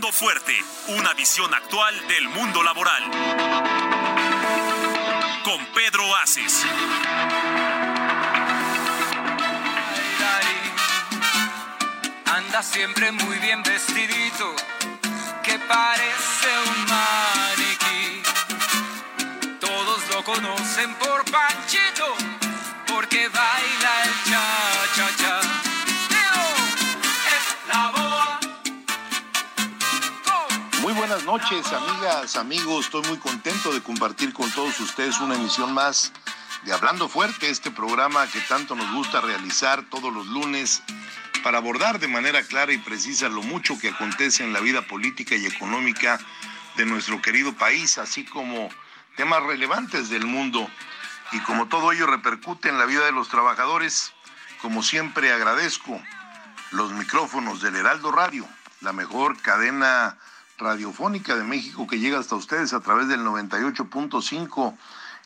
Fuerte, una visión actual del mundo laboral. Con Pedro Aces. Anda siempre muy bien vestidito, que parece un maniquí. Todos lo conocen por Panchito, porque baila noches, amigas, amigos. Estoy muy contento de compartir con todos ustedes una emisión más de Hablando Fuerte, este programa que tanto nos gusta realizar todos los lunes para abordar de manera clara y precisa lo mucho que acontece en la vida política y económica de nuestro querido país, así como temas relevantes del mundo. Y como todo ello repercute en la vida de los trabajadores, como siempre agradezco los micrófonos del Heraldo Radio, la mejor cadena radiofónica de México que llega hasta ustedes a través del 98.5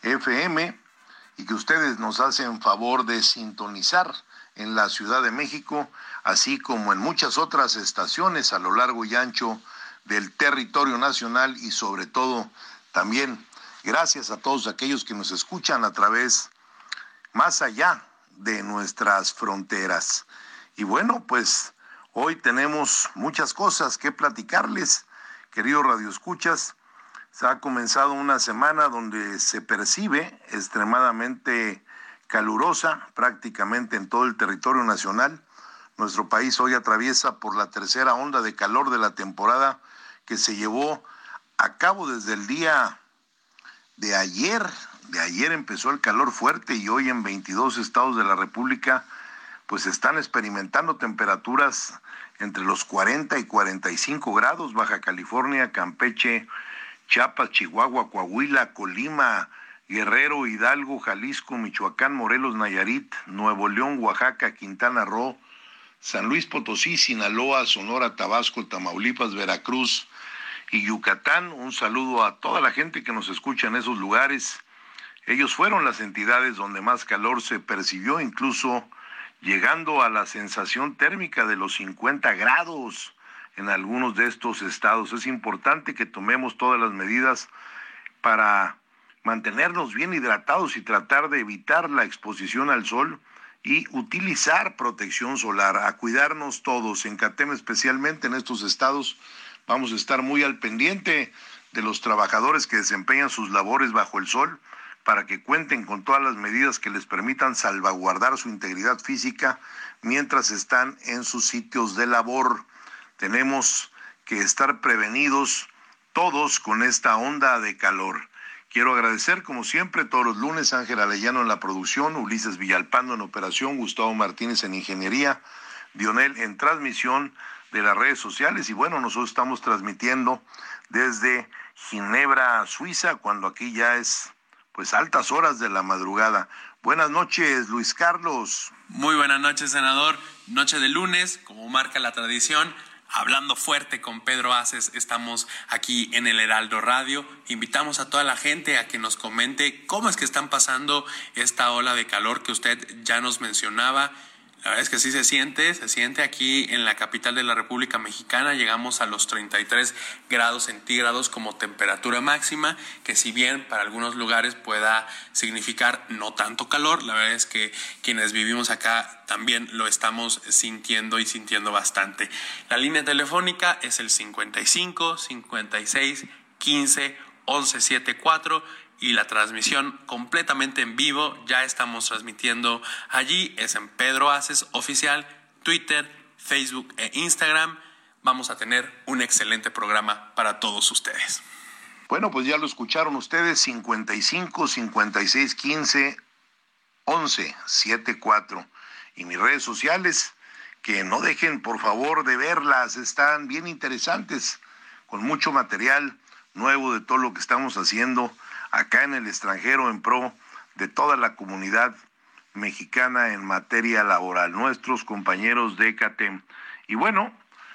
FM y que ustedes nos hacen favor de sintonizar en la Ciudad de México, así como en muchas otras estaciones a lo largo y ancho del territorio nacional y sobre todo también gracias a todos aquellos que nos escuchan a través más allá de nuestras fronteras. Y bueno, pues hoy tenemos muchas cosas que platicarles, queridos radioescuchas. Se ha comenzado una semana donde se percibe extremadamente calurosa prácticamente en todo el territorio nacional. Nuestro país hoy atraviesa por la tercera onda de calor de la temporada que se llevó a cabo desde el día de ayer. De ayer empezó el calor fuerte y hoy en 22 estados de la República pues están experimentando temperaturas entre los 40 y 45 grados, Baja California, Campeche, Chiapas, Chihuahua, Coahuila, Colima, Guerrero, Hidalgo, Jalisco, Michoacán, Morelos, Nayarit, Nuevo León, Oaxaca, Quintana Roo, San Luis Potosí, Sinaloa, Sonora, Tabasco, Tamaulipas, Veracruz y Yucatán. Un saludo a toda la gente que nos escucha en esos lugares. Ellos fueron las entidades donde más calor se percibió, incluso llegando a la sensación térmica de los 50 grados en algunos de estos estados. Es importante que tomemos todas las medidas para mantenernos bien hidratados y tratar de evitar la exposición al sol y utilizar protección solar, a cuidarnos todos, en Catema especialmente en estos estados. Vamos a estar muy al pendiente de los trabajadores que desempeñan sus labores bajo el sol para que cuenten con todas las medidas que les permitan salvaguardar su integridad física mientras están en sus sitios de labor. Tenemos que estar prevenidos todos con esta onda de calor. Quiero agradecer, como siempre, todos los lunes, Ángel Alellano en la producción, Ulises Villalpando en operación, Gustavo Martínez en ingeniería, Dionel en transmisión de las redes sociales y bueno, nosotros estamos transmitiendo desde Ginebra, Suiza, cuando aquí ya es pues altas horas de la madrugada. Buenas noches, Luis Carlos. Muy buenas noches, senador. Noche de lunes, como marca la tradición, hablando fuerte con Pedro Aces, estamos aquí en el Heraldo Radio. Invitamos a toda la gente a que nos comente cómo es que están pasando esta ola de calor que usted ya nos mencionaba. La verdad es que sí se siente, se siente aquí en la capital de la República Mexicana, llegamos a los 33 grados centígrados como temperatura máxima, que si bien para algunos lugares pueda significar no tanto calor, la verdad es que quienes vivimos acá también lo estamos sintiendo y sintiendo bastante. La línea telefónica es el 55 56 15 11 74 y la transmisión completamente en vivo. Ya estamos transmitiendo allí, es en Pedro Aces Oficial, Twitter, Facebook e Instagram. Vamos a tener un excelente programa para todos ustedes. Bueno, pues ya lo escucharon ustedes, 55 56 15 11 74. y mis redes sociales, que no dejen por favor de verlas, están bien interesantes, con mucho material nuevo de todo lo que estamos haciendo acá en el extranjero en pro de toda la comunidad mexicana en materia laboral, nuestros compañeros de CATEM. Y bueno,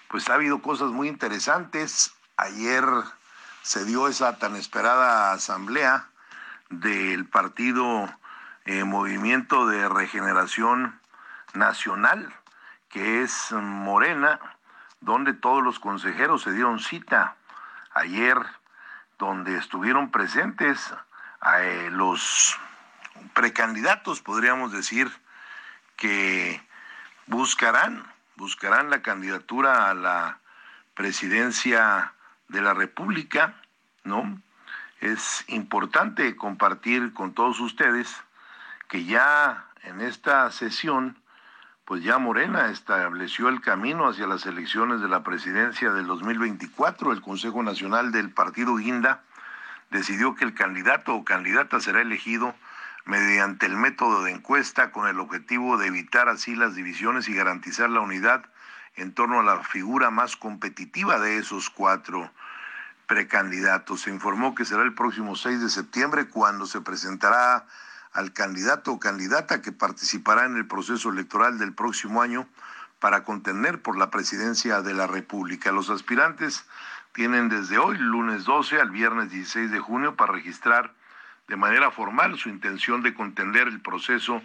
pues ha habido cosas muy interesantes. Ayer se dio esa tan esperada asamblea del partido eh, Movimiento de Regeneración Nacional, que es Morena, donde todos los consejeros se dieron cita ayer, donde estuvieron presentes eh, los precandidatos, podríamos decir, que buscarán, buscarán la candidatura a la presidencia de la República, ¿no? Es importante compartir con todos ustedes que ya en esta sesión, pues ya Morena estableció el camino hacia las elecciones de la presidencia del 2024. El Consejo Nacional del Partido Guinda decidió que el candidato o candidata será elegido mediante el método de encuesta con el objetivo de evitar así las divisiones y garantizar la unidad en torno a la figura más competitiva de esos cuatro precandidatos. Se informó que será el próximo 6 de septiembre cuando se presentará al candidato o candidata que participará en el proceso electoral del próximo año para contender por la presidencia de la República. Los aspirantes tienen desde hoy, lunes 12 al viernes 16 de junio, para registrar de manera formal su intención de contender el proceso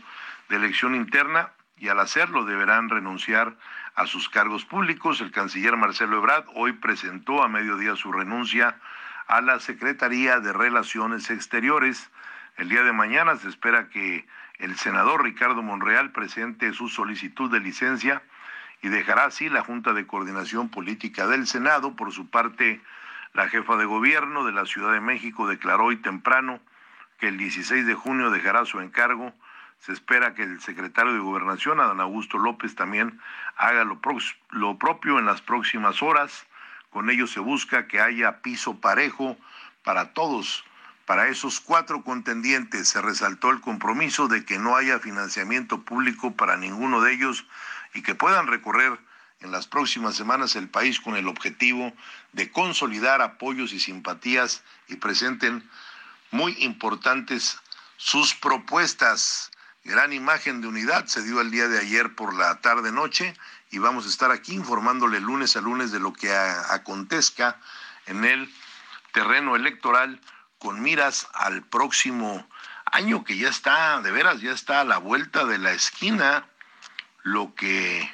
de elección interna y al hacerlo deberán renunciar a sus cargos públicos. El canciller Marcelo Ebrard hoy presentó a mediodía su renuncia a la Secretaría de Relaciones Exteriores. El día de mañana se espera que el senador Ricardo Monreal presente su solicitud de licencia y dejará así la Junta de Coordinación Política del Senado. Por su parte, la jefa de gobierno de la Ciudad de México declaró hoy temprano que el 16 de junio dejará su encargo. Se espera que el secretario de Gobernación, Adán Augusto López, también haga lo, lo propio en las próximas horas. Con ello se busca que haya piso parejo para todos. Para esos cuatro contendientes se resaltó el compromiso de que no haya financiamiento público para ninguno de ellos y que puedan recorrer en las próximas semanas el país con el objetivo de consolidar apoyos y simpatías y presenten muy importantes sus propuestas. Gran imagen de unidad se dio el día de ayer por la tarde noche y vamos a estar aquí informándole lunes a lunes de lo que acontezca en el terreno electoral con miras al próximo año que ya está, de veras, ya está a la vuelta de la esquina, lo que,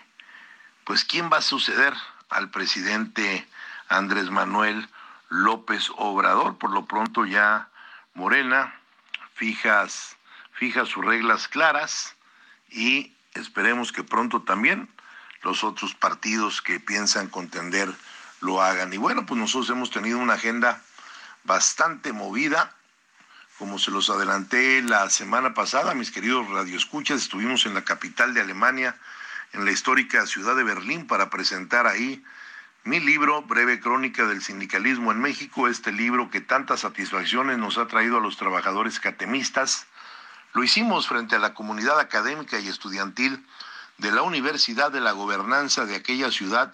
pues, ¿quién va a suceder al presidente Andrés Manuel López Obrador? Por lo pronto ya Morena fijas, fija sus reglas claras y esperemos que pronto también los otros partidos que piensan contender lo hagan. Y bueno, pues nosotros hemos tenido una agenda bastante movida. Como se los adelanté la semana pasada, mis queridos radioescuchas, estuvimos en la capital de Alemania, en la histórica ciudad de Berlín, para presentar ahí mi libro, Breve Crónica del Sindicalismo en México, este libro que tantas satisfacciones nos ha traído a los trabajadores catemistas, lo hicimos frente a la comunidad académica y estudiantil de la Universidad de la Gobernanza de aquella ciudad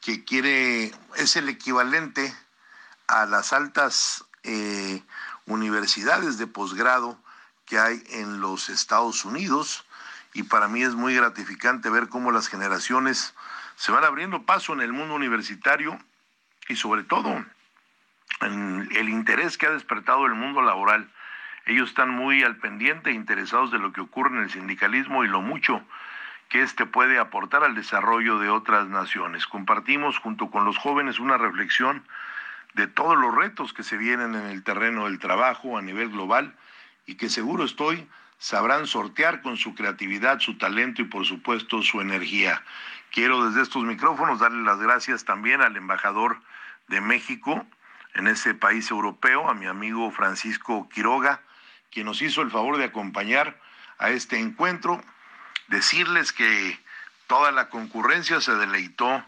que quiere, es el equivalente a las altas eh, universidades de posgrado que hay en los Estados Unidos y para mí es muy gratificante ver cómo las generaciones se van abriendo paso en el mundo universitario y sobre todo en el interés que ha despertado el mundo laboral. Ellos están muy al pendiente interesados de lo que ocurre en el sindicalismo y lo mucho que éste puede aportar al desarrollo de otras naciones. Compartimos junto con los jóvenes una reflexión de todos los retos que se vienen en el terreno del trabajo a nivel global y que seguro estoy sabrán sortear con su creatividad, su talento y por supuesto su energía. Quiero desde estos micrófonos darle las gracias también al embajador de México en ese país europeo, a mi amigo Francisco Quiroga, quien nos hizo el favor de acompañar a este encuentro, decirles que toda la concurrencia se deleitó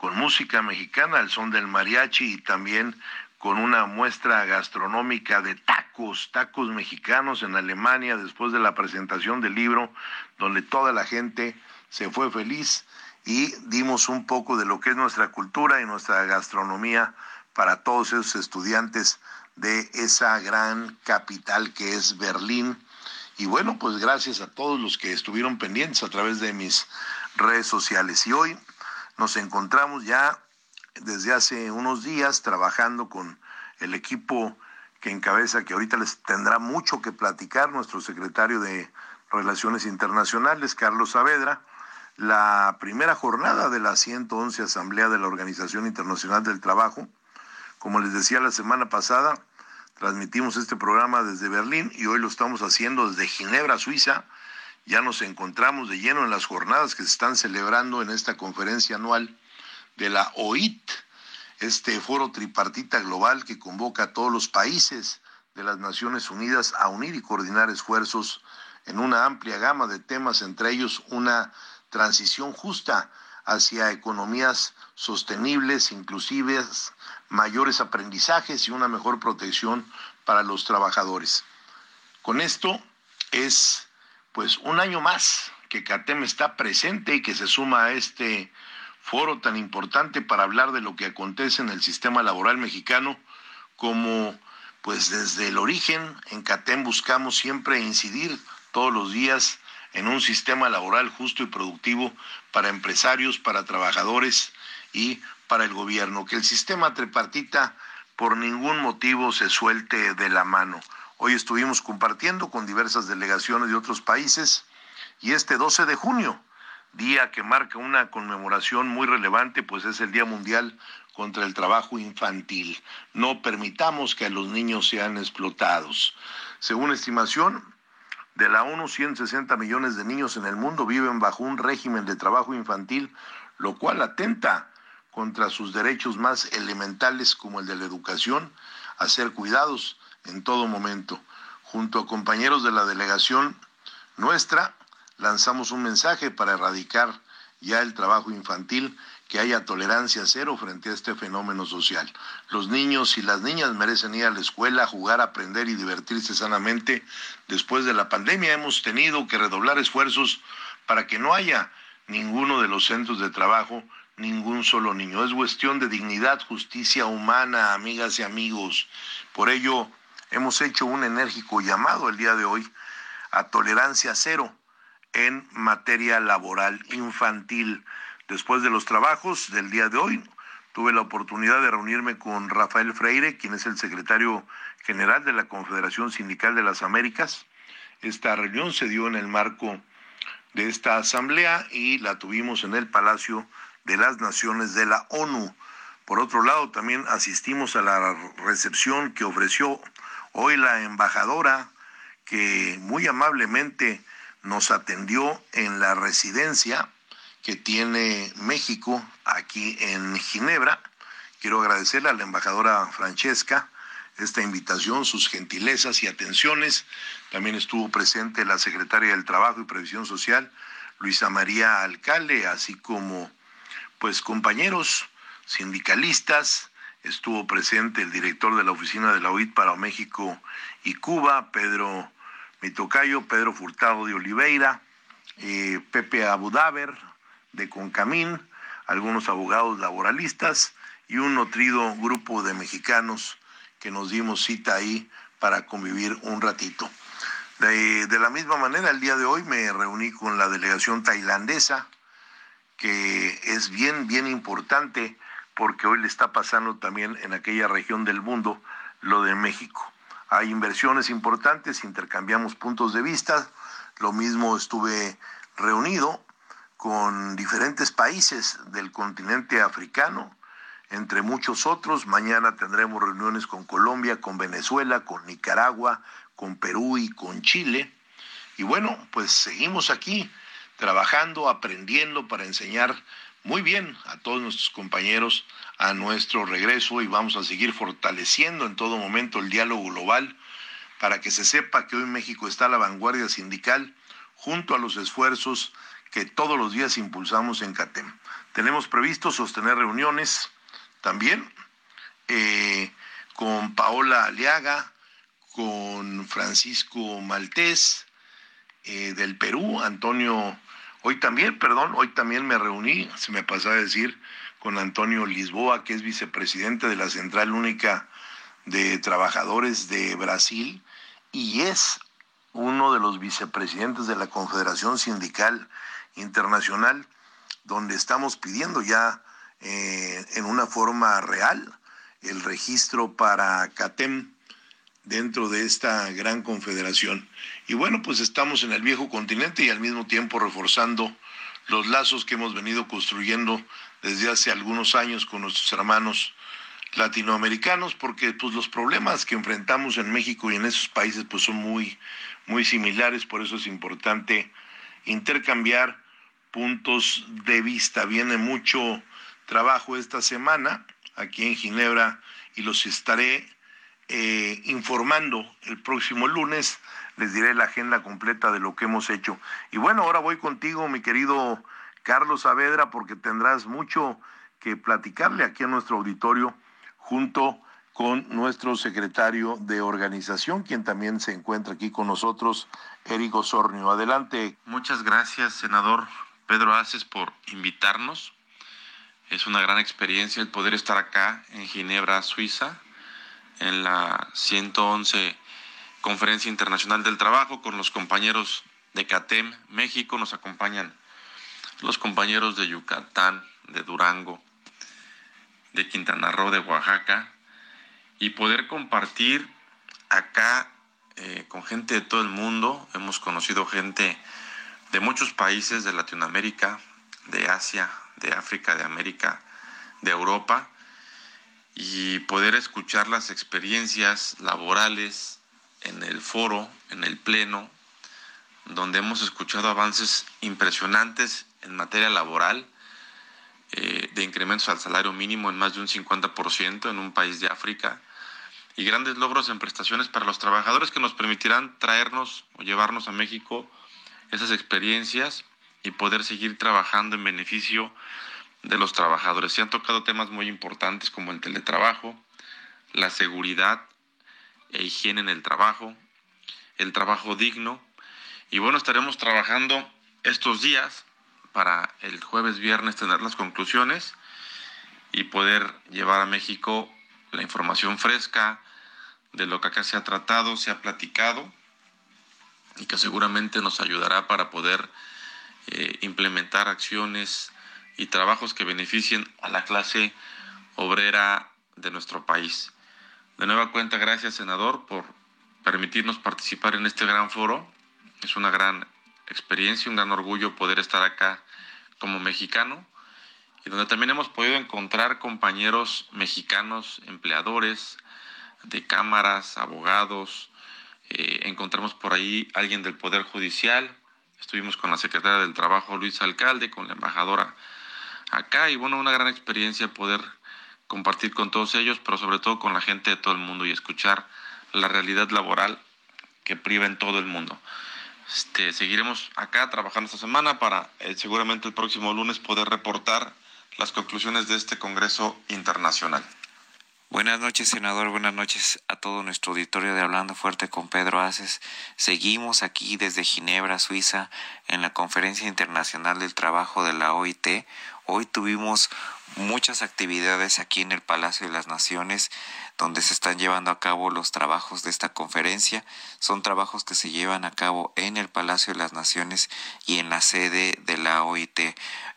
con música mexicana, el son del mariachi y también con una muestra gastronómica de tacos tacos, tacos mexicanos en Alemania después de la presentación del libro, donde toda la gente se fue feliz y dimos un poco de lo que es nuestra cultura y nuestra gastronomía para todos esos estudiantes de esa gran capital que es Berlín. Y bueno, pues gracias a todos los que estuvieron pendientes a través de mis redes sociales. Y hoy nos encontramos ya desde hace unos días trabajando con el equipo que encabeza, que ahorita les tendrá mucho que platicar, nuestro secretario de Relaciones Internacionales, Carlos Saavedra, la primera jornada de la 111 Asamblea de la Organización Internacional del Trabajo. Como les decía la semana pasada, transmitimos este programa desde Berlín y hoy lo estamos haciendo desde Ginebra, Suiza. Ya nos encontramos de lleno en las jornadas que se están celebrando en esta conferencia anual de la OIT, este foro tripartita global que convoca a todos los países de las Naciones Unidas a unir y coordinar esfuerzos en una amplia gama de temas, entre ellos una transición justa hacia economías sostenibles, inclusivas, mayores aprendizajes y una mejor protección para los trabajadores. Con esto es pues un año más que CATEM está presente y que se suma a este foro tan importante para hablar de lo que acontece en el sistema laboral mexicano, como pues desde el origen en CATEM buscamos siempre incidir todos los días en un sistema laboral justo y productivo para empresarios, para trabajadores y para el gobierno, que el sistema tripartita por ningún motivo se suelte de la mano. Hoy estuvimos compartiendo con diversas delegaciones de otros países y este 12 de junio día que marca una conmemoración muy relevante, pues es el Día Mundial contra el Trabajo Infantil. No permitamos que los niños sean explotados. Según estimación de la ONU, 160 millones de niños en el mundo viven bajo un régimen de trabajo infantil, lo cual atenta contra sus derechos más elementales como el de la educación, a ser cuidados en todo momento. Junto a compañeros de la delegación nuestra, lanzamos un mensaje para erradicar ya el trabajo infantil, que haya tolerancia cero frente a este fenómeno social. Los niños y las niñas merecen ir a la escuela, jugar, aprender y divertirse sanamente. Después de la pandemia hemos tenido que redoblar esfuerzos para que no haya ninguno de los centros de trabajo ningún solo niño. Es cuestión de dignidad, justicia humana, amigas y amigos. Por ello, hemos hecho un enérgico llamado el día de hoy a tolerancia cero en materia laboral infantil. Después de los trabajos del día de hoy, tuve la oportunidad de reunirme con Rafael Freire, quien es el secretario general de la Confederación Sindical de las Américas. Esta reunión se dio en el marco de esta asamblea y la tuvimos en el Palacio de las Naciones de la ONU. Por otro lado, también asistimos a la recepción que ofreció hoy la embajadora, que muy amablemente nos atendió en la residencia que tiene México aquí en Ginebra. Quiero agradecerle a la embajadora Francesca esta invitación, sus gentilezas y atenciones. También estuvo presente la secretaria del Trabajo y Previsión Social, Luisa María Alcalde, así como pues compañeros sindicalistas. Estuvo presente el director de la oficina de la OIT para México y Cuba, Pedro mi tocayo Pedro Furtado de Oliveira, eh, Pepe Abudaber de Concamín, algunos abogados laboralistas y un nutrido grupo de mexicanos que nos dimos cita ahí para convivir un ratito. De, de, la misma manera, el día de hoy me reuní con la delegación tailandesa, que es bien, bien importante porque hoy le está pasando también en aquella región del mundo lo de México. Hay inversiones importantes, intercambiamos puntos de vista. Lo mismo estuve reunido con diferentes países del continente africano, entre muchos otros. Mañana tendremos reuniones con Colombia, con Venezuela, con Nicaragua, con Perú y con Chile. Y bueno, pues seguimos aquí trabajando, aprendiendo para enseñar muy bien a todos nuestros compañeros a nuestro regreso y vamos a seguir fortaleciendo en todo momento el diálogo global para que se sepa que hoy México está a la vanguardia sindical junto a los esfuerzos que todos los días impulsamos en CATEM. Tenemos previsto sostener reuniones también eh, con Paola Aliaga, con Francisco Maltés eh, del Perú, Antonio, hoy también, perdón, hoy también me reuní, se me pasaba a decir, con Antonio Lisboa, que es vicepresidente de la Central Única de Trabajadores de Brasil y es uno de los vicepresidentes de la Confederación Sindical Internacional, donde estamos pidiendo ya eh, en una forma real el registro para CATEM dentro de esta gran confederación. Y bueno, pues estamos en el viejo continente y al mismo tiempo reforzando los lazos que hemos venido construyendo desde hace algunos años con nuestros hermanos latinoamericanos, porque pues los problemas que enfrentamos en México y en esos países pues son muy, muy similares, por eso es importante intercambiar puntos de vista. Viene mucho trabajo esta semana aquí en Ginebra y los estaré eh, informando el próximo lunes. Les diré la agenda completa de lo que hemos hecho. Y bueno, ahora voy contigo, mi querido Carlos Saavedra, porque tendrás mucho que platicarle aquí a nuestro auditorio junto con nuestro secretario de organización, quien también se encuentra aquí con nosotros, Eric Osornio. Adelante. Muchas gracias, senador Pedro Aces, por invitarnos. Es una gran experiencia el poder estar acá en Ginebra, Suiza, en la 111 Conferencia Internacional del Trabajo con los compañeros de CATEM México. Nos acompañan los compañeros de Yucatán, de Durango, de Quintana Roo, de Oaxaca, y poder compartir acá eh, con gente de todo el mundo. Hemos conocido gente de muchos países de Latinoamérica, de Asia, de África, de América, de Europa, y poder escuchar las experiencias laborales en el foro, en el pleno, donde hemos escuchado avances impresionantes en materia laboral, eh, de incrementos al salario mínimo en más de un 50% en un país de África, y grandes logros en prestaciones para los trabajadores que nos permitirán traernos o llevarnos a México esas experiencias y poder seguir trabajando en beneficio los trabajadores. Se han tocado temas muy importantes como el teletrabajo, la seguridad e higiene en el trabajo, el trabajo digno. Y bueno, estaremos trabajando estos días para el jueves, viernes tener las conclusiones y poder llevar a México la información fresca de lo que acá se ha tratado, se ha platicado y que seguramente nos ayudará para poder eh, implementar acciones y trabajos que beneficien a la clase obrera de nuestro país. De nueva cuenta, gracias senador por permitirnos participar en este gran foro. Es una gran experiencia, un gran orgullo poder estar acá como mexicano y donde también hemos podido encontrar compañeros mexicanos, empleadores de cámaras, abogados, eh, encontramos por ahí alguien del Poder Judicial, estuvimos con la secretaria del Trabajo, Luis Alcalde, con la embajadora acá, y bueno, una gran experiencia poder compartir con todos ellos, pero sobre todo con la gente de todo el mundo y escuchar la realidad laboral que priva en todo el mundo. Este, seguiremos acá trabajando esta semana para eh, seguramente el próximo lunes poder reportar las conclusiones de este Congreso Internacional. Buenas noches, senador. Buenas noches a todo nuestro auditorio de Hablando Fuerte con Pedro Aces. Seguimos aquí desde Ginebra, Suiza, en la Conferencia Internacional del Trabajo de la OIT. Hoy tuvimos muchas actividades aquí en el Palacio de las Naciones donde se están llevando a cabo los trabajos de esta conferencia. Son trabajos que se llevan a cabo en el Palacio de las Naciones y en la sede de la OIT.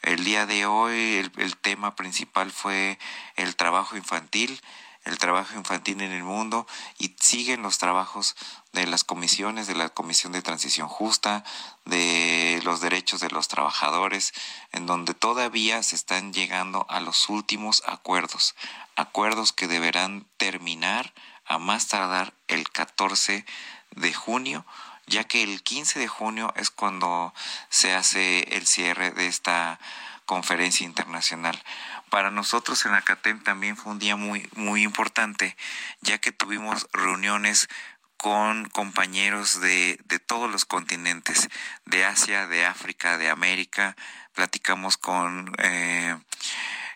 El día de hoy el, tema principal fue el trabajo infantil el trabajo infantil en el mundo y siguen los trabajos de las comisiones, de la Comisión de Transición Justa, de los derechos de los trabajadores, en donde todavía se están llegando a los últimos acuerdos, acuerdos que deberán terminar a más tardar el 14 de junio, ya que el 15 de junio es cuando se hace el cierre de esta conferencia internacional. Para nosotros en Acatem también fue un día muy, muy importante, ya que tuvimos reuniones con compañeros de, de todos los continentes, de Asia, de África, de América, platicamos con... Eh,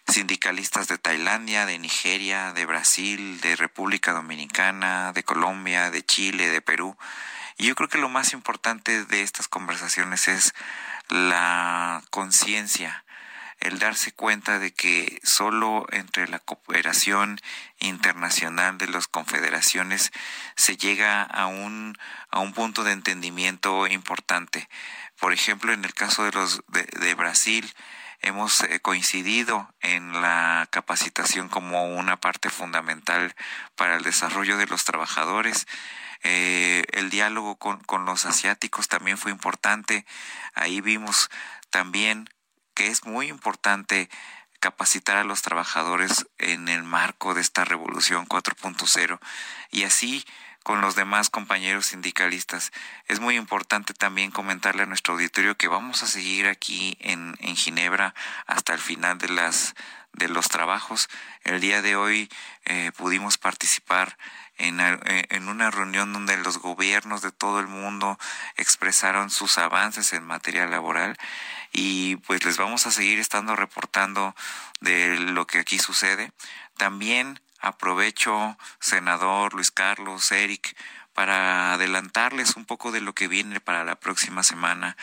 sindicalistas de Tailandia, de Nigeria, de Brasil, de República Dominicana, de Colombia, de Chile, de Perú. Y yo creo que lo más importante de estas conversaciones es la conciencia, el darse cuenta de que solo entre la cooperación internacional de las confederaciones se llega a un, a un punto de entendimiento importante. Por ejemplo, en el caso de, los, de, Brasil, hemos eh, coincidido en la capacitación como una parte fundamental para el desarrollo de los trabajadores. Eh, el diálogo con, con, los asiáticos también fue importante. Ahí vimos también que es muy importante capacitar a los trabajadores en el marco de esta revolución 4.0 y así con los demás compañeros sindicalistas. Es muy importante también comentarle a nuestro auditorio que vamos a seguir aquí en, en Ginebra hasta el final de las de los trabajos. El día de hoy eh, pudimos participar en, eh, en, una reunión donde los gobiernos de todo el mundo expresaron sus avances en materia laboral y pues les vamos a seguir estando reportando de lo que aquí sucede. También aprovecho, senador Luis Carlos, Eric, para adelantarles un poco de lo que viene para la próxima semana.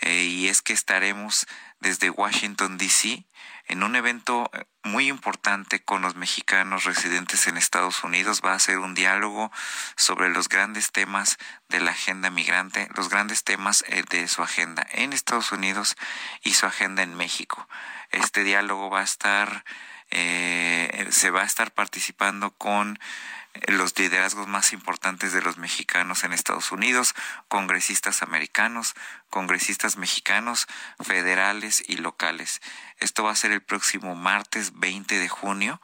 Eh, y es que estaremos desde Washington, D.C., en un evento eh, muy importante con los mexicanos residentes en Estados Unidos. Va a ser un diálogo sobre los grandes temas de la agenda migrante, los grandes temas eh, de su agenda en Estados Unidos y su agenda en México. Este diálogo va a estar, eh, se va a estar participando con los liderazgos más importantes de los mexicanos en Estados Unidos, congresistas americanos, congresistas mexicanos, federales y locales. Esto va a ser el próximo martes 20 de junio,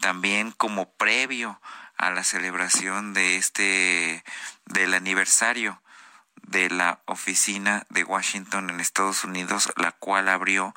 también como previo a la celebración de este del aniversario de la oficina de Washington en Estados Unidos, la cual abrió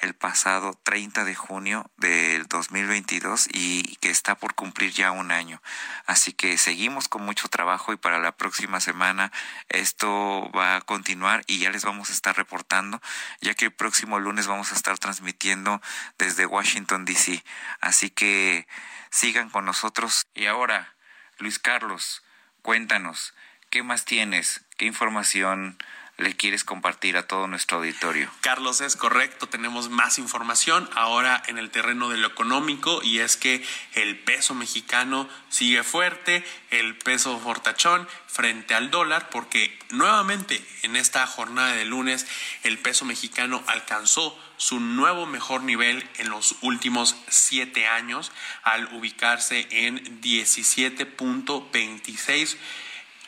el pasado 30 de junio del 2022 y que está por cumplir ya un año. Así que seguimos con mucho trabajo y para la próxima semana esto va a continuar y ya les vamos a estar reportando, ya que el próximo lunes vamos a estar transmitiendo desde Washington, D.C. Así que sigan con nosotros. Y ahora, Luis Carlos, cuéntanos, ¿qué más tienes? ¿Qué información? Le quieres compartir a todo nuestro auditorio. Carlos, es correcto, tenemos más información ahora en el terreno de lo económico y es que el peso mexicano sigue fuerte, el peso fortachón frente al dólar, porque nuevamente en esta jornada de lunes el peso mexicano alcanzó su nuevo mejor nivel en los últimos siete años al ubicarse en 17.26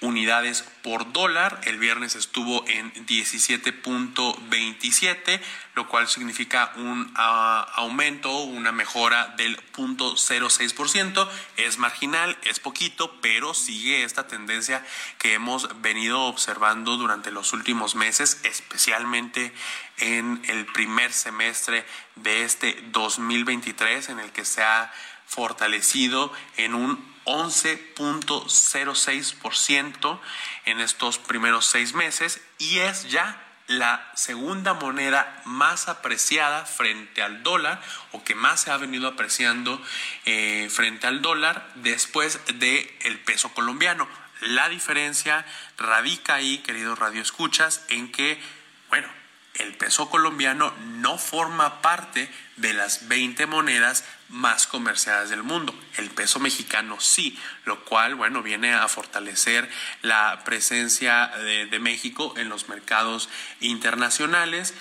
unidades por dólar. El viernes estuvo en 17.27, lo cual significa un ah, aumento, una mejora del 0.06%. Es marginal, es poquito, pero sigue esta tendencia que hemos venido observando durante los últimos meses, especialmente en el primer semestre de este 2023, en el que se ha fortalecido en un 11.06% en estos primeros seis meses y es ya la segunda moneda más apreciada frente al dólar o que más se ha venido apreciando eh, frente al dólar después del el peso colombiano. La diferencia radica ahí, queridos radioescuchas, en que, bueno, el peso colombiano no forma parte de las 20 monedas más comerciadas del mundo. El peso mexicano sí, lo cual, bueno, viene a fortalecer la presencia de, de México en los mercados internacionales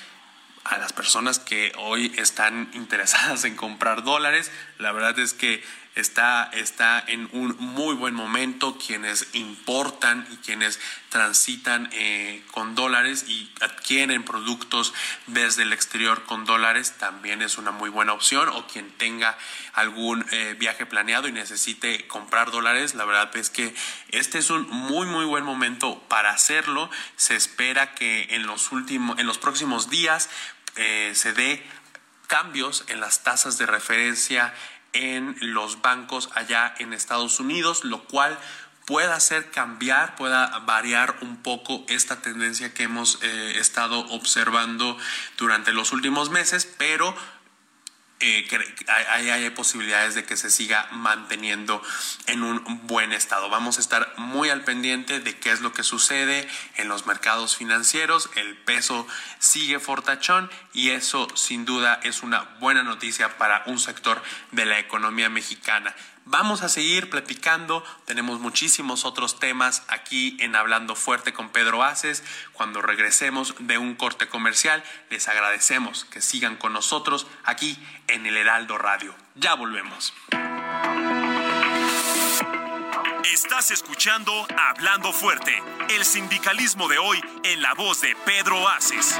a las personas que hoy están interesadas en comprar dólares. La verdad es que está, está en un muy buen momento. Quienes importan y quienes transitan eh, con dólares y adquieren productos desde el exterior con dólares también es una muy buena opción. O quien tenga algún eh, viaje planeado y necesite comprar dólares, la verdad es que este es un muy muy buen momento para hacerlo. Se espera que en los últimos, en los próximos días eh, se dé cambios en las tasas de referencia en los bancos allá en Estados Unidos, lo cual pueda hacer cambiar, pueda variar un poco esta tendencia que hemos eh, estado observando durante los últimos meses, pero eh, hay, hay, posibilidades de que se siga manteniendo en un buen estado. Vamos a estar muy al pendiente de qué es lo que sucede en los mercados financieros. El peso sigue fortachón y eso sin duda es una buena noticia para un sector de la economía mexicana. Vamos a seguir platicando, tenemos muchísimos otros temas aquí en Hablando Fuerte con Pedro Aces. Cuando regresemos de un corte comercial, les agradecemos que sigan con nosotros aquí en el Heraldo Radio. Ya volvemos. Estás escuchando Hablando Fuerte, el sindicalismo de hoy en la voz de Pedro Aces.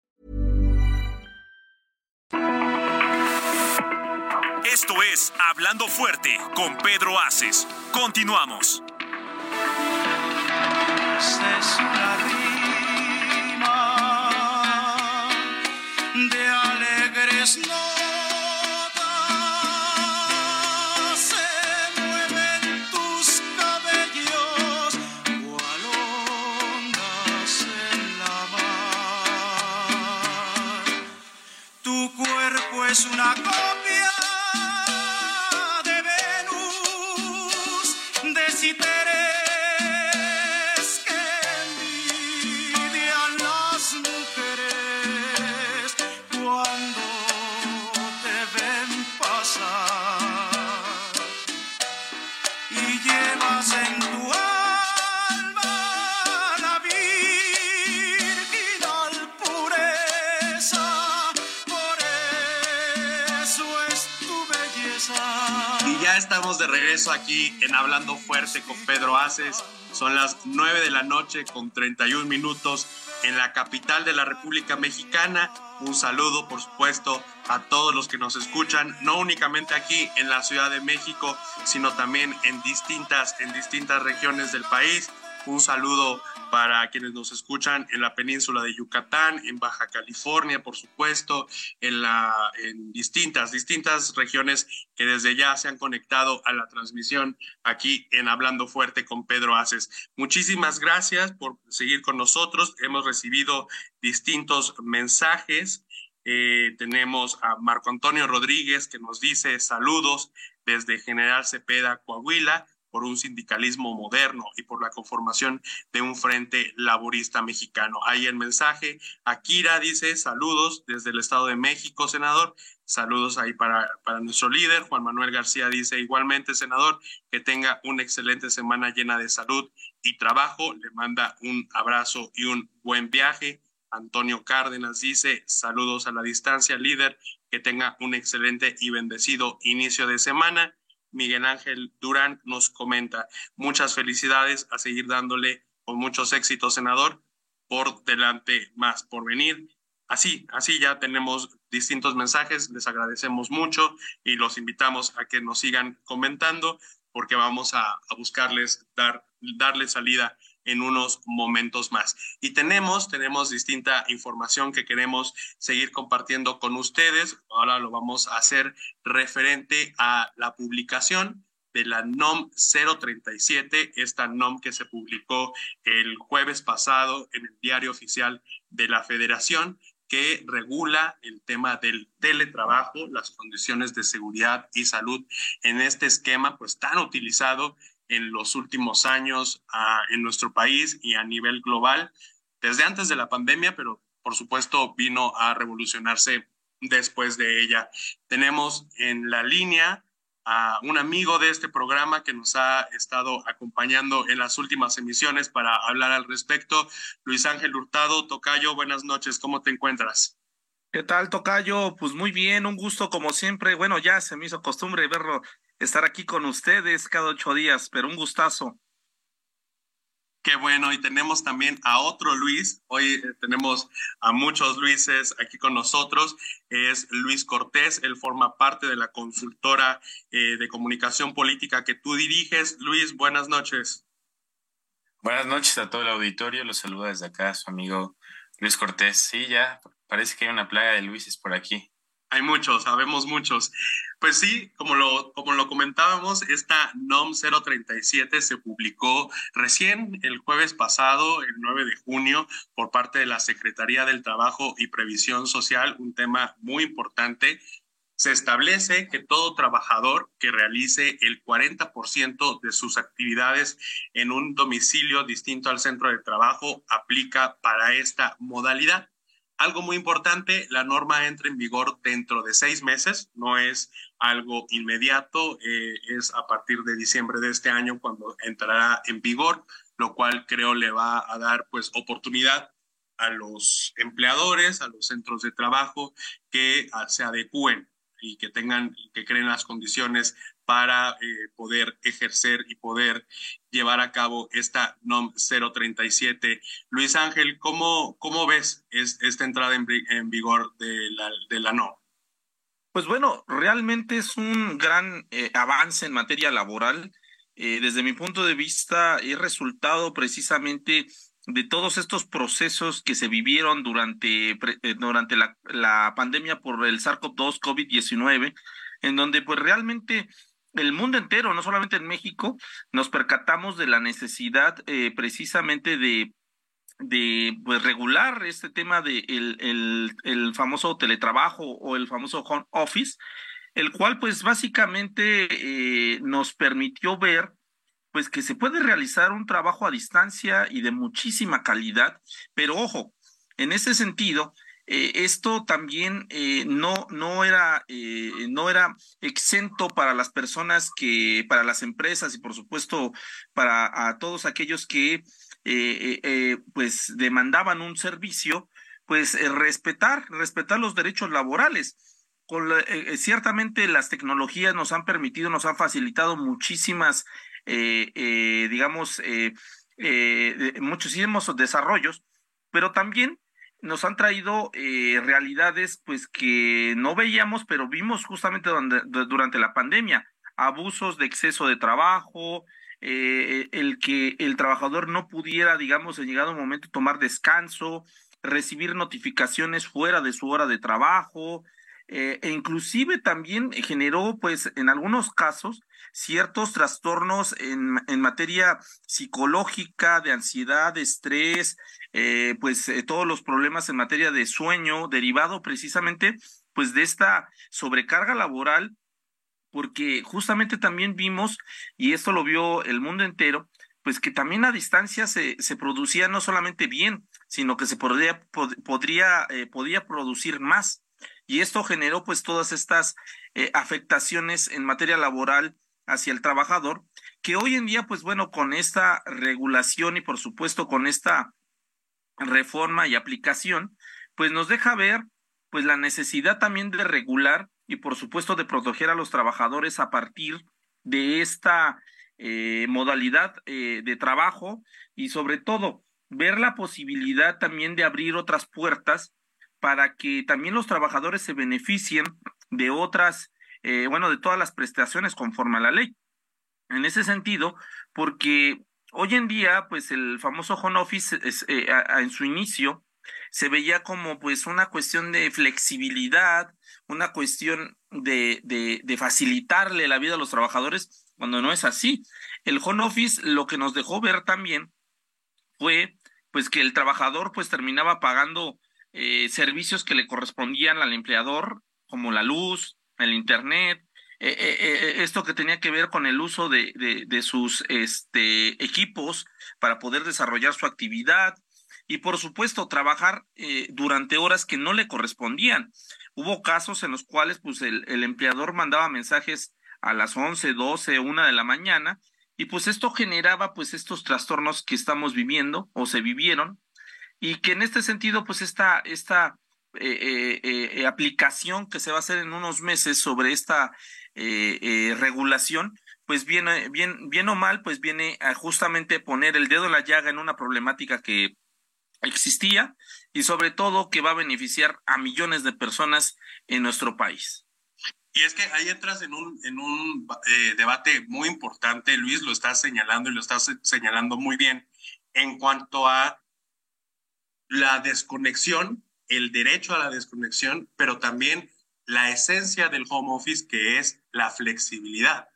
Esto es Hablando Fuerte con Pedro Aces. Continuamos. de alegres notas se mueven tus cabellos cual ondas en la mar. Tu cuerpo es una copia Y ya estamos de regreso aquí en Hablando Fuerte con Pedro Aces. Son las 9 de la noche con 31 minutos en la capital de la República Mexicana. Un saludo, por supuesto, a todos los que nos escuchan, no únicamente aquí en la Ciudad de México, sino también en distintas, en distintas regiones del país. Un saludo para quienes nos escuchan en la península de Yucatán, en Baja California, por supuesto, en, distintas, distintas regiones que desde ya se han conectado a la transmisión aquí en Hablando Fuerte con Pedro Aces. Muchísimas gracias por seguir con nosotros. Hemos recibido distintos mensajes. Eh, tenemos a Marco Antonio Rodríguez que nos dice saludos desde General Cepeda, Coahuila por un sindicalismo moderno y por la conformación de un frente laborista mexicano. Ahí el mensaje. Akira dice saludos desde el Estado de México, senador. Saludos ahí para, para nuestro líder. Juan Manuel García dice igualmente, senador, que tenga una excelente semana llena de salud y trabajo. Le manda un abrazo y un buen viaje. Antonio Cárdenas dice saludos a la distancia, líder, que tenga un excelente y bendecido inicio de semana. Miguel Ángel Durán nos comenta, muchas felicidades a seguir dándole con muchos éxitos, senador, por delante más por venir. Así, así ya tenemos distintos mensajes, les agradecemos mucho y los invitamos a que nos sigan comentando porque vamos a, buscarles dar, darle salida en unos momentos más. Y tenemos, tenemos distinta información que queremos seguir compartiendo con ustedes. Ahora lo vamos a hacer referente a la publicación de la NOM 037, esta NOM que se publicó el jueves pasado en el diario oficial de la Federación, que regula el tema del teletrabajo, las condiciones de seguridad y salud en este esquema, pues tan utilizado en los últimos años uh, en nuestro país y a nivel global, desde antes de la pandemia, pero por supuesto vino a revolucionarse después de ella. Tenemos en la línea a un amigo de este programa que nos ha estado acompañando en las últimas emisiones para hablar al respecto, Luis Ángel Hurtado. Tocayo, buenas noches, ¿cómo te encuentras? ¿Qué tal, Tocayo? Pues muy bien, un gusto como siempre. Bueno, ya se me hizo costumbre verlo estar aquí con ustedes cada ocho días, pero un gustazo. Qué bueno, y tenemos también a otro Luis. Hoy eh, tenemos a muchos Luises aquí con nosotros. Es Luis Cortés, él forma parte de la consultora eh, de comunicación política que tú diriges. Luis, buenas noches. Buenas noches a todo el auditorio. Los saluda desde acá su amigo Luis Cortés. Sí, ya parece que hay una plaga de Luises por aquí. Hay muchos, sabemos muchos. Pues sí, como lo, como lo comentábamos, esta NOM 037 se publicó recién el jueves pasado, el 9 de junio, por parte de la Secretaría del Trabajo y Previsión Social, un tema muy importante. Se establece que todo trabajador que realice el 40% de sus actividades en un domicilio distinto al centro de trabajo aplica para esta modalidad. Algo muy importante, la norma entra en vigor dentro de seis meses, no es algo inmediato, eh, es a partir de diciembre de este año cuando entrará en vigor, lo cual creo le va a dar pues oportunidad a los empleadores, a los centros de trabajo que ah, se adecúen y que tengan, que creen las condiciones para eh, poder ejercer y poder llevar a cabo esta NOM 037. Luis Ángel, ¿cómo, cómo ves esta entrada en, vigor de la, de NOM? Pues bueno, realmente es un gran eh, avance en materia laboral. Eh, desde mi punto de vista, es resultado precisamente de todos estos procesos que se vivieron durante, durante la, la pandemia por el SARS-CoV-2 COVID-19, en donde pues realmente el mundo entero, no solamente en México, nos percatamos de la necesidad eh, precisamente de, pues, regular este tema de famoso teletrabajo o el famoso home office, el cual pues básicamente eh, nos permitió ver pues que se puede realizar un trabajo a distancia y de muchísima calidad, pero ojo, en ese sentido, eh, esto también eh, no, no, era, eh, no era exento para las personas que, para las empresas y por supuesto para todos aquellos que pues demandaban un servicio, pues respetar, respetar los derechos laborales. Con ciertamente las tecnologías nos han permitido, nos han facilitado muchísimas, digamos, muchísimos desarrollos, pero también nos han traído eh, realidades pues que no veíamos, pero vimos justamente durante, la pandemia, abusos de exceso de trabajo, eh, el que el trabajador no pudiera, digamos, en llegado momento tomar descanso, recibir notificaciones fuera de su hora de trabajo, eh, e inclusive también generó, pues, en algunos casos, ciertos trastornos en, en materia psicológica, de ansiedad, de estrés, eh, pues eh, todos los problemas en materia de sueño derivado precisamente pues de esta sobrecarga laboral porque justamente también vimos y esto lo vio el mundo entero pues que también a distancia se, se producía no solamente bien sino que se podría podría eh, podía producir más. Y esto generó pues todas estas afectaciones en materia laboral hacia el trabajador que hoy en día pues bueno con esta regulación y por supuesto con esta reforma y aplicación, pues nos deja ver pues la necesidad también de regular y por supuesto de proteger a los trabajadores a partir de esta eh, modalidad eh, de trabajo y sobre todo ver la posibilidad también de abrir otras puertas para que también los trabajadores se beneficien de otras, eh, bueno, de todas las prestaciones conforme a la ley. En ese sentido, porque Hoy en día, pues el famoso home office eh, en su inicio se veía como pues una cuestión de flexibilidad, una cuestión de, de, facilitarle la vida a los trabajadores, cuando no es así. El home office lo que nos dejó ver también fue pues que el trabajador pues terminaba pagando eh, servicios que le correspondían al empleador, como la luz, el internet, eh, eh, eh, esto que tenía que ver con el uso de, de, sus este, equipos para poder desarrollar su actividad y por supuesto trabajar durante horas que no le correspondían. Hubo casos en los cuales pues el, el empleador mandaba mensajes a las 11, 12, 1 de la mañana y pues esto generaba pues estos trastornos que estamos viviendo o se vivieron y que en este sentido pues esta, esta aplicación que se va a hacer en unos meses sobre esta regulación, pues viene, bien, bien o mal, pues viene a justamente poner el dedo en la llaga en una problemática que existía y sobre todo que va a beneficiar a millones de personas en nuestro país. Y es que ahí entras en un, en un eh, debate muy importante, Luis lo está señalando y lo está señalando muy bien, en cuanto a la desconexión, el derecho a la desconexión, pero también la esencia del home office, que es la flexibilidad.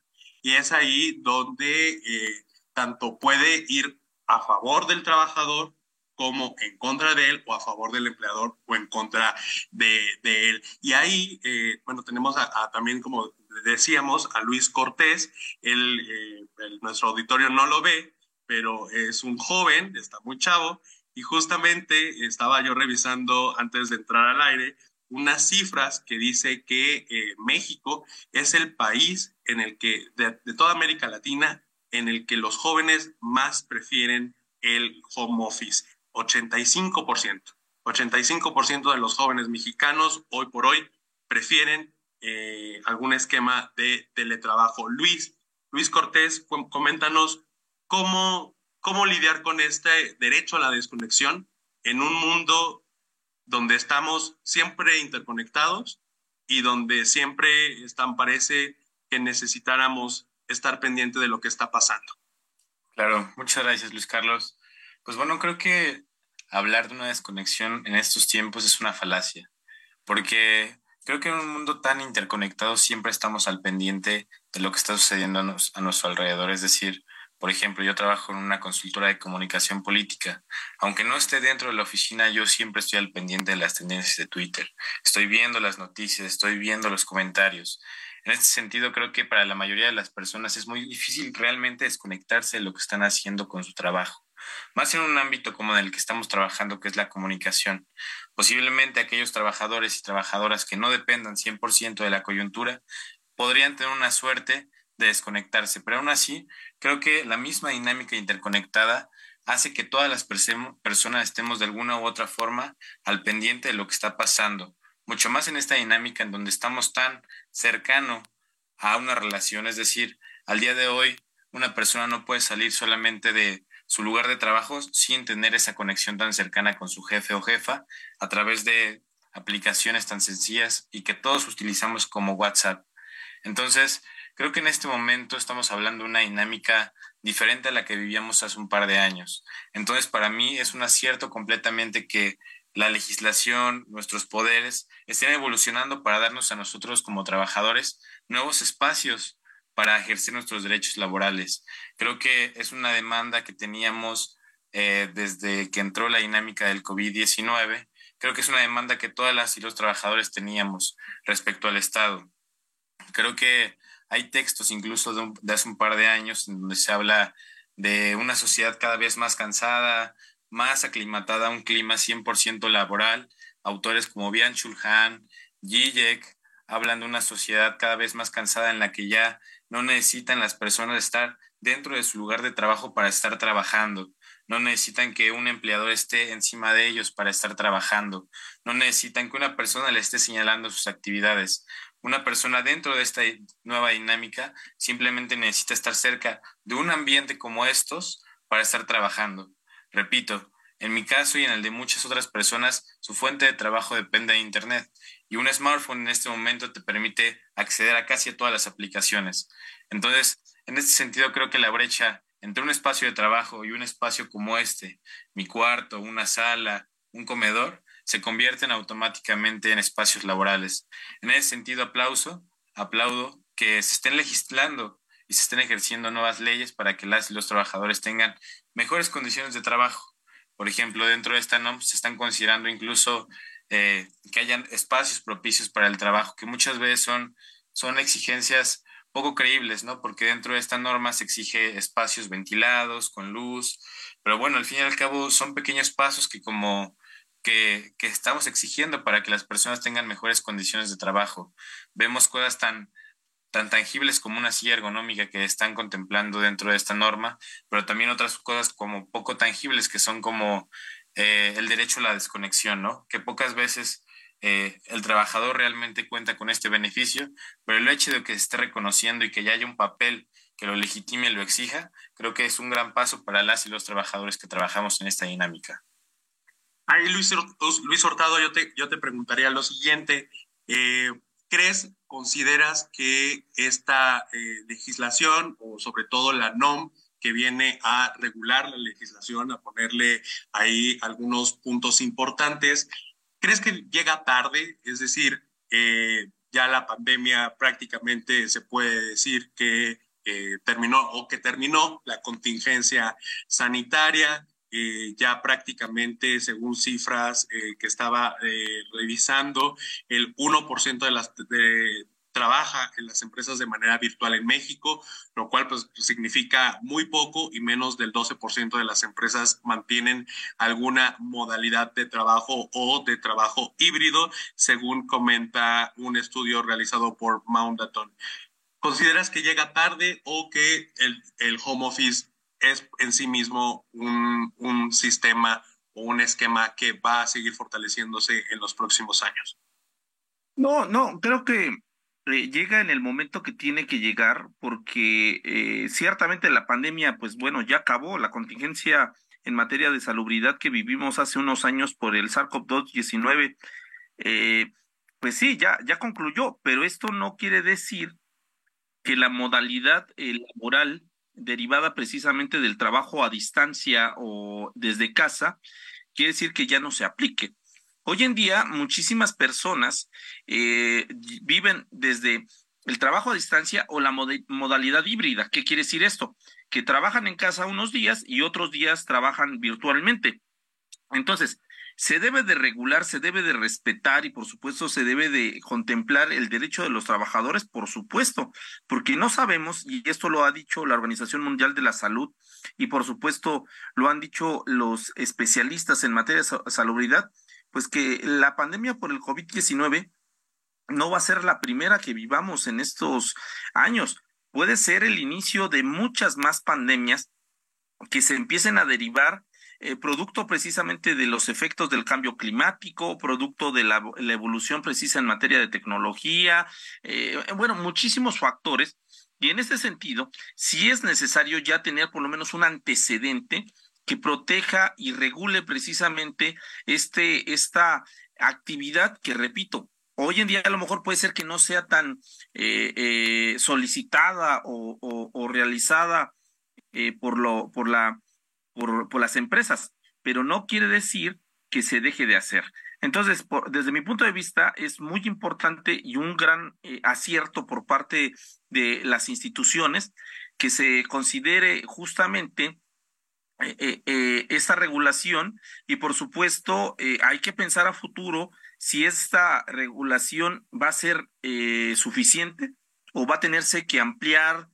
Y es ahí donde eh, tanto puede ir a favor del trabajador como en contra de él o a favor del empleador o en contra de, él. Y ahí, eh, bueno, tenemos a, también, como decíamos, a Luis Cortés, él, eh, nuestro auditorio no lo ve, pero es un joven, está muy chavo, y justamente estaba yo revisando antes de entrar al aire unas cifras que dice que eh, México es el país en el que, de, toda América Latina, en el que los jóvenes más prefieren el home office. 85%. 85% de los jóvenes mexicanos hoy por hoy prefieren eh, algún esquema de teletrabajo. Luis, Luis Cortés, coméntanos cómo, cómo lidiar con este derecho a la desconexión en un mundo donde estamos siempre interconectados y donde siempre están, parece que necesitáramos estar pendiente de lo que está pasando. Claro, muchas gracias Luis Carlos. Pues bueno, creo que hablar de una desconexión en estos tiempos es una falacia, porque creo que en un mundo tan interconectado siempre estamos al pendiente de lo que está sucediendo a, nuestro alrededor. Es decir, por ejemplo, yo trabajo en una consultora de comunicación política. Aunque no esté dentro de la oficina, yo siempre estoy al pendiente de las tendencias de Twitter. Estoy viendo las noticias, estoy viendo los comentarios. En este sentido, creo que para la mayoría de las personas es muy difícil realmente desconectarse de lo que están haciendo con su trabajo más en un ámbito como en el que estamos trabajando, que es la comunicación. Posiblemente aquellos trabajadores y trabajadoras que no dependan 100% de la coyuntura podrían tener una suerte de desconectarse, pero aún así creo que la misma dinámica interconectada hace que todas las personas estemos de alguna u otra forma al pendiente de lo que está pasando, mucho más en esta dinámica en donde estamos tan cercano a una relación, es decir, al día de hoy una persona no puede salir solamente de su lugar de trabajo sin tener esa conexión tan cercana con su jefe o jefa a través de aplicaciones tan sencillas y que todos utilizamos como WhatsApp. Entonces, creo que en este momento estamos hablando de una dinámica diferente a la que vivíamos hace un par de años. Entonces, para mí es un acierto completamente que la legislación, nuestros poderes estén evolucionando para darnos a nosotros como trabajadores nuevos espacios para ejercer nuestros derechos laborales. Creo que es una demanda que teníamos eh, desde que entró la dinámica del COVID-19. Creo que es una demanda que todas las y los trabajadores teníamos respecto al Estado. Creo que hay textos incluso de, de hace un par de años en donde se habla de una sociedad cada vez más cansada, más aclimatada a un clima 100% laboral. Autores como Bian Chulhan, hablan de una sociedad cada vez más cansada en la que ya no necesitan las personas estar dentro de su lugar de trabajo para estar trabajando. No necesitan que un empleador esté encima de ellos para estar trabajando. No necesitan que una persona le esté señalando sus actividades. Una persona dentro de esta nueva dinámica simplemente necesita estar cerca de un ambiente como estos para estar trabajando. Repito, en mi caso y en el de muchas otras personas, su fuente de trabajo depende de Internet y un smartphone en este momento te permite acceder a casi todas las aplicaciones. Entonces, en este sentido, creo que la brecha entre un espacio de trabajo y un espacio como este, mi cuarto, una sala, un comedor, se convierten automáticamente en espacios laborales. En ese sentido, aplauso, aplaudo que se estén legislando y se estén ejerciendo nuevas leyes para que las y los trabajadores tengan mejores condiciones de trabajo. Por ejemplo, dentro de esta NOM se están considerando incluso eh, que hayan espacios propicios para el trabajo, que muchas veces son, son exigencias poco creíbles, ¿no? Porque dentro de esta norma se exige espacios ventilados, con luz, pero bueno, al fin y al cabo son pequeños pasos que como que, estamos exigiendo para que las personas tengan mejores condiciones de trabajo. Vemos cosas tan, tan tangibles como una silla ergonómica que están contemplando dentro de esta norma, pero también otras cosas como poco tangibles que son como eh, el derecho a la desconexión, ¿no? Que pocas veces eh, el trabajador realmente cuenta con este beneficio, pero el hecho de que se esté reconociendo y que ya haya un papel que lo legitime y lo exija, creo que es un gran paso para las y los trabajadores que trabajamos en esta dinámica. Ahí, Luis, Luis Hurtado, yo te, yo te preguntaría lo siguiente. Eh, ¿Crees, consideras que esta eh, legislación o sobre todo la NOM que viene a regular la legislación, a ponerle ahí algunos puntos importantes, ¿crees que llega tarde? Es decir, eh, ya la pandemia prácticamente se puede decir que terminó o que terminó la contingencia sanitaria. Eh, ya prácticamente, según cifras eh, que estaba eh, revisando, el 1% de las de, trabaja en las empresas de manera virtual en México, lo cual pues, significa muy poco y menos del 12% de las empresas mantienen alguna modalidad de trabajo o de trabajo híbrido, según comenta un estudio realizado por Mountaton. ¿Consideras que llega tarde o que el, el home office es en sí mismo un, un sistema o un esquema que va a seguir fortaleciéndose en los próximos años. No, no, creo que eh, llega en el momento que tiene que llegar porque eh, ciertamente la pandemia, pues bueno, ya acabó la contingencia en materia de salubridad que vivimos hace unos años por el SARS-CoV-19. Eh, pues sí, ya, ya concluyó, pero esto no quiere decir que la modalidad laboral derivada precisamente del trabajo a distancia o desde casa, quiere decir que ya no se aplique. Hoy en día, muchísimas personas eh, viven desde el trabajo a distancia o la modalidad híbrida. ¿Qué quiere decir esto? Que trabajan en casa unos días y otros días trabajan virtualmente. Entonces, se debe de regular, se debe de respetar y por supuesto se debe de contemplar el derecho de los trabajadores, por supuesto, porque no sabemos, y esto lo ha dicho la Organización Mundial de la Salud, y por supuesto lo han dicho los especialistas en materia de salubridad, pues que la pandemia por el COVID-19 no va a ser la primera que vivamos en estos años, puede ser el inicio de muchas más pandemias que se empiecen a derivar eh, producto precisamente de los efectos del cambio climático, producto de la, evolución precisa en materia de tecnología, eh, bueno, muchísimos factores. Y en este sentido, sí es necesario ya tener por lo menos un antecedente que proteja y regule precisamente este, esta actividad que, repito, hoy en día a lo mejor puede ser que no sea tan eh, solicitada o, realizada por, lo, por la por, las empresas, pero no quiere decir que se deje de hacer. Entonces, desde mi punto de vista, es muy importante y un gran eh, acierto por parte de las instituciones que se considere justamente eh, eh, esta regulación y por supuesto hay que pensar a futuro si esta regulación va a ser suficiente o va a tenerse que ampliar,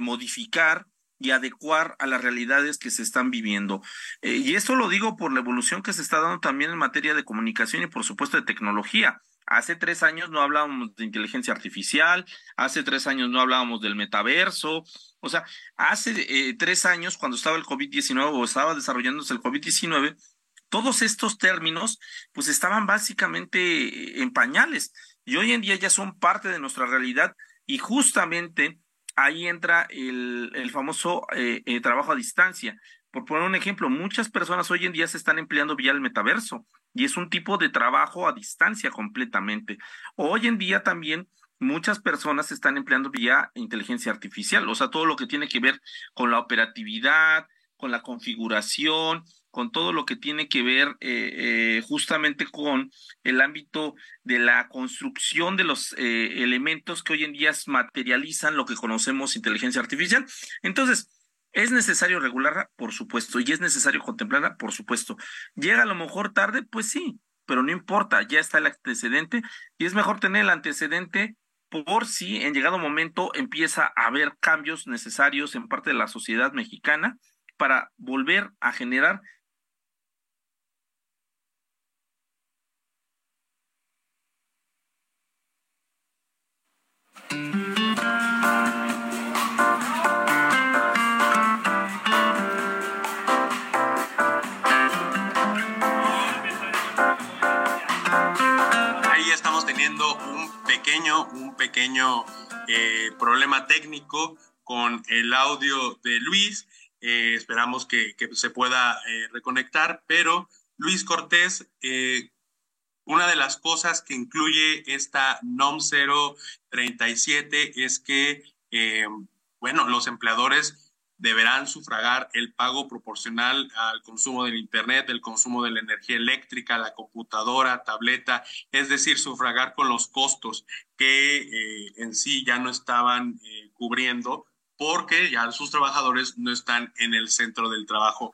modificar y adecuar a las realidades que se están viviendo. Eh, y esto lo digo por la evolución que se está dando también en materia de comunicación y por supuesto de tecnología. Hace tres años no hablábamos de inteligencia artificial, hace tres años no hablábamos del metaverso, o sea, hace eh, tres años cuando estaba el COVID-19 o estaba desarrollándose el COVID-19, todos estos términos pues estaban básicamente en pañales y hoy en día ya son parte de nuestra realidad y justamente ahí entra el, el famoso eh, eh, trabajo a distancia. Por poner un ejemplo, muchas personas hoy en día se están empleando vía el metaverso y es un tipo de trabajo a distancia completamente. Hoy en día también muchas personas se están empleando vía inteligencia artificial, o sea, todo lo que tiene que ver con la operatividad, con la configuración, con todo lo que tiene que ver eh, eh, justamente con el ámbito de la construcción de los eh, elementos que hoy en día materializan lo que conocemos inteligencia artificial. Entonces, ¿es necesario regularla? Por supuesto. ¿Y es necesario contemplarla? Por supuesto. ¿Llega a lo mejor tarde? Pues sí, pero no importa, ya está el antecedente y es mejor tener el antecedente por si en llegado momento empieza a haber cambios necesarios en parte de la sociedad mexicana para volver a generar pequeño eh, problema técnico con el audio de Luis. Eh, esperamos que, se pueda eh, reconectar, pero Luis Cortés, una de las cosas que incluye esta NOM 037 es que, bueno, los empleadores deberán sufragar el pago proporcional al consumo del Internet, el consumo de la energía eléctrica, la computadora, tableta, es decir, sufragar con los costos que eh, en sí ya no estaban eh, cubriendo porque ya sus trabajadores no están en el centro del trabajo.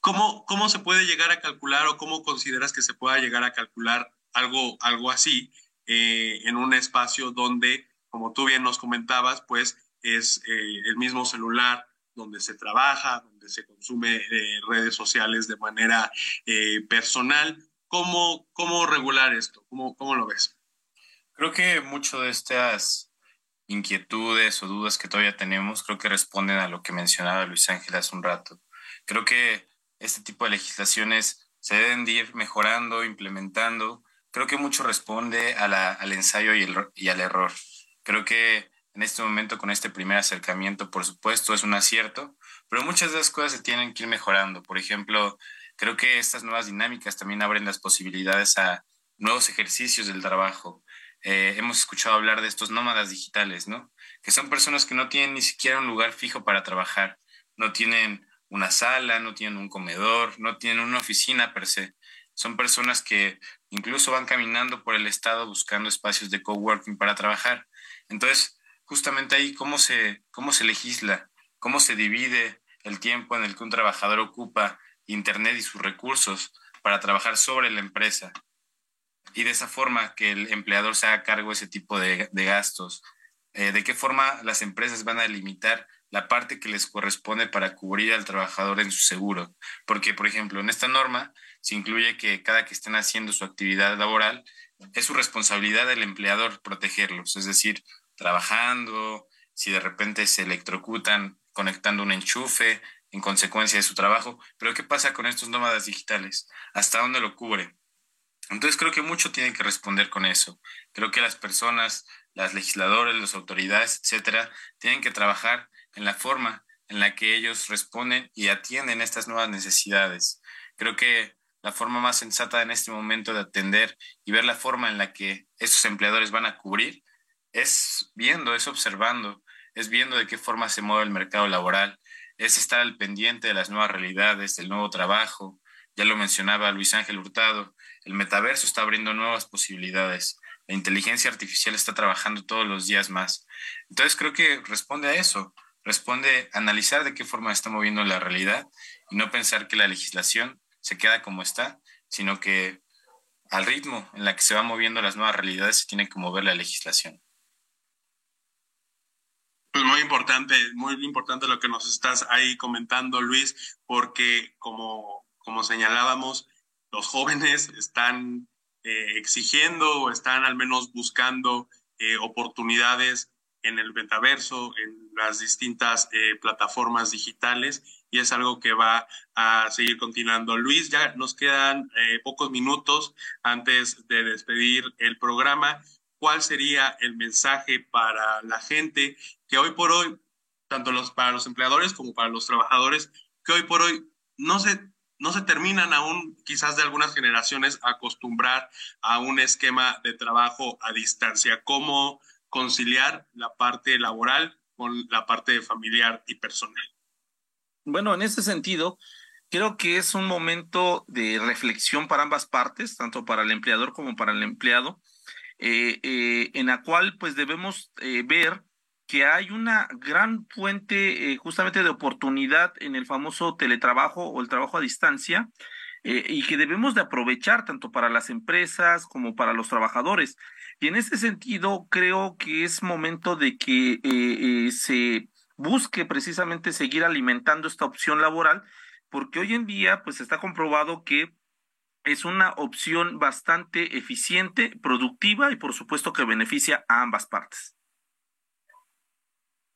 ¿Cómo, ¿Cómo se puede llegar a calcular o cómo consideras que se pueda llegar a calcular algo, algo así eh, en un espacio donde, como tú bien nos comentabas, pues es el mismo celular, donde se trabaja, donde se consume eh, redes sociales de manera eh, personal. ¿Cómo, ¿Cómo regular esto? ¿Cómo, ¿Cómo lo ves? Creo que mucho de estas inquietudes o dudas que todavía tenemos, creo que responden a lo que mencionaba Luis Ángel hace un rato. Creo que este tipo de legislaciones se deben de ir mejorando, implementando. Creo que mucho responde a la, al ensayo y, el, y al error. Creo que en este momento con este primer acercamiento, por supuesto, es un acierto, pero muchas de las cosas se tienen que ir mejorando. Por ejemplo, creo que estas nuevas dinámicas también abren las posibilidades a nuevos ejercicios del trabajo. Eh, hemos escuchado hablar de estos nómadas digitales, ¿no? Que son personas que no tienen ni siquiera un lugar fijo para trabajar, no tienen una sala, no tienen un comedor, no tienen una oficina per se. Son personas que incluso van caminando por el estado buscando espacios de coworking para trabajar. Entonces, justamente ahí cómo se, cómo se legisla, cómo se divide el tiempo en el que un trabajador ocupa Internet y sus recursos para trabajar sobre la empresa. Y de esa forma que el empleador se haga cargo de ese tipo de, gastos. Eh, de qué forma las empresas van a limitar la parte que les corresponde para cubrir al trabajador en su seguro. Porque, por ejemplo, en esta norma se incluye que cada que estén haciendo su actividad laboral, es su responsabilidad del empleador protegerlos. Es decir, trabajando, si de repente se electrocutan conectando un enchufe en consecuencia de su trabajo. Pero ¿qué pasa con estos nómadas digitales? ¿Hasta dónde lo cubre? Entonces creo que mucho tienen que responder con eso. Creo que las personas, las legisladores, las autoridades, etcétera, tienen que trabajar en la forma en la que ellos responden y atienden estas nuevas necesidades. Creo que la forma más sensata en este momento de atender y ver la forma en la que estos empleadores van a cubrir es viendo, es observando, es viendo de qué forma se mueve el mercado laboral, es estar al pendiente de las nuevas realidades, del nuevo trabajo. Ya lo mencionaba Luis Ángel Hurtado, el metaverso está abriendo nuevas posibilidades, la inteligencia artificial está trabajando todos los días más. Entonces creo que responde a eso, responde analizar de qué forma está moviendo la realidad y no pensar que la legislación se queda como está, sino que al ritmo en la que se van moviendo las nuevas realidades se tiene que mover la legislación. Pues muy importante, muy importante lo que nos estás ahí comentando, Luis, porque como, como señalábamos, los jóvenes están eh, exigiendo o están al menos buscando eh, oportunidades en el metaverso, en las distintas eh, plataformas digitales, y es algo que va a seguir continuando. Luis, ya nos quedan pocos minutos antes de despedir el programa cuál sería el mensaje para la gente que hoy por hoy, tanto los, para los empleadores como para los trabajadores, que hoy por hoy no se, no se terminan aún quizás de algunas generaciones acostumbrar a un esquema de trabajo a distancia. ¿Cómo conciliar la parte laboral con la parte familiar y personal? Bueno, en ese sentido, creo que es un momento de reflexión para ambas partes, tanto para el empleador como para el empleado eh, eh, en la cual pues debemos eh, ver que hay una gran fuente justamente de oportunidad en el famoso teletrabajo o el trabajo a distancia y que debemos de aprovechar tanto para las empresas como para los trabajadores. Y en ese sentido creo que es momento de que se busque precisamente seguir alimentando esta opción laboral porque hoy en día pues está comprobado que es una opción bastante eficiente, productiva y por supuesto que beneficia a ambas partes.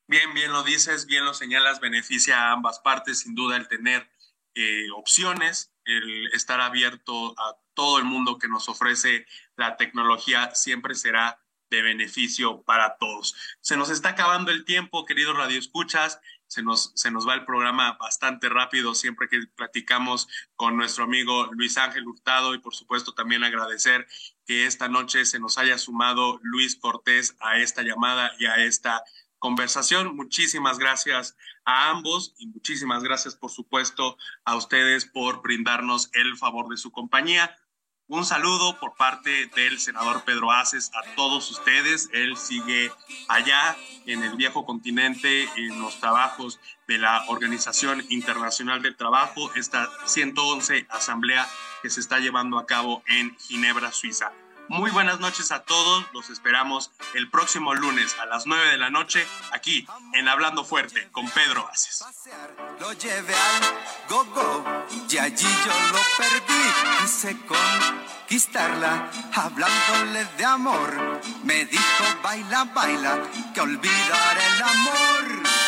Bien, bien lo dices, bien lo señalas, beneficia a ambas partes, sin duda el tener eh, opciones, el estar abierto a todo el mundo que nos ofrece la tecnología siempre será de beneficio para todos. Se nos está acabando el tiempo, queridos radioescuchas. Se nos, se nos va el programa bastante rápido siempre que platicamos con nuestro amigo Luis Ángel Hurtado y por supuesto también agradecer que esta noche se nos haya sumado Luis Cortés a esta llamada y a esta conversación. Muchísimas gracias a ambos y muchísimas gracias, por supuesto, a ustedes por brindarnos el favor de su compañía. Un saludo por parte del senador Pedro Aces a todos ustedes. Él sigue allá en el viejo continente en los trabajos de la Organización Internacional del Trabajo, esta 111 asamblea que se está llevando a cabo en Ginebra, Suiza. Muy buenas noches a todos. Los esperamos el próximo lunes a las 9 de la noche aquí en Hablando Fuerte con Pedro Aces. Lo llevé al go-go y allí yo lo perdí. Quise conquistarla hablándole de amor. Me dijo baila, baila, que olvidar el amor.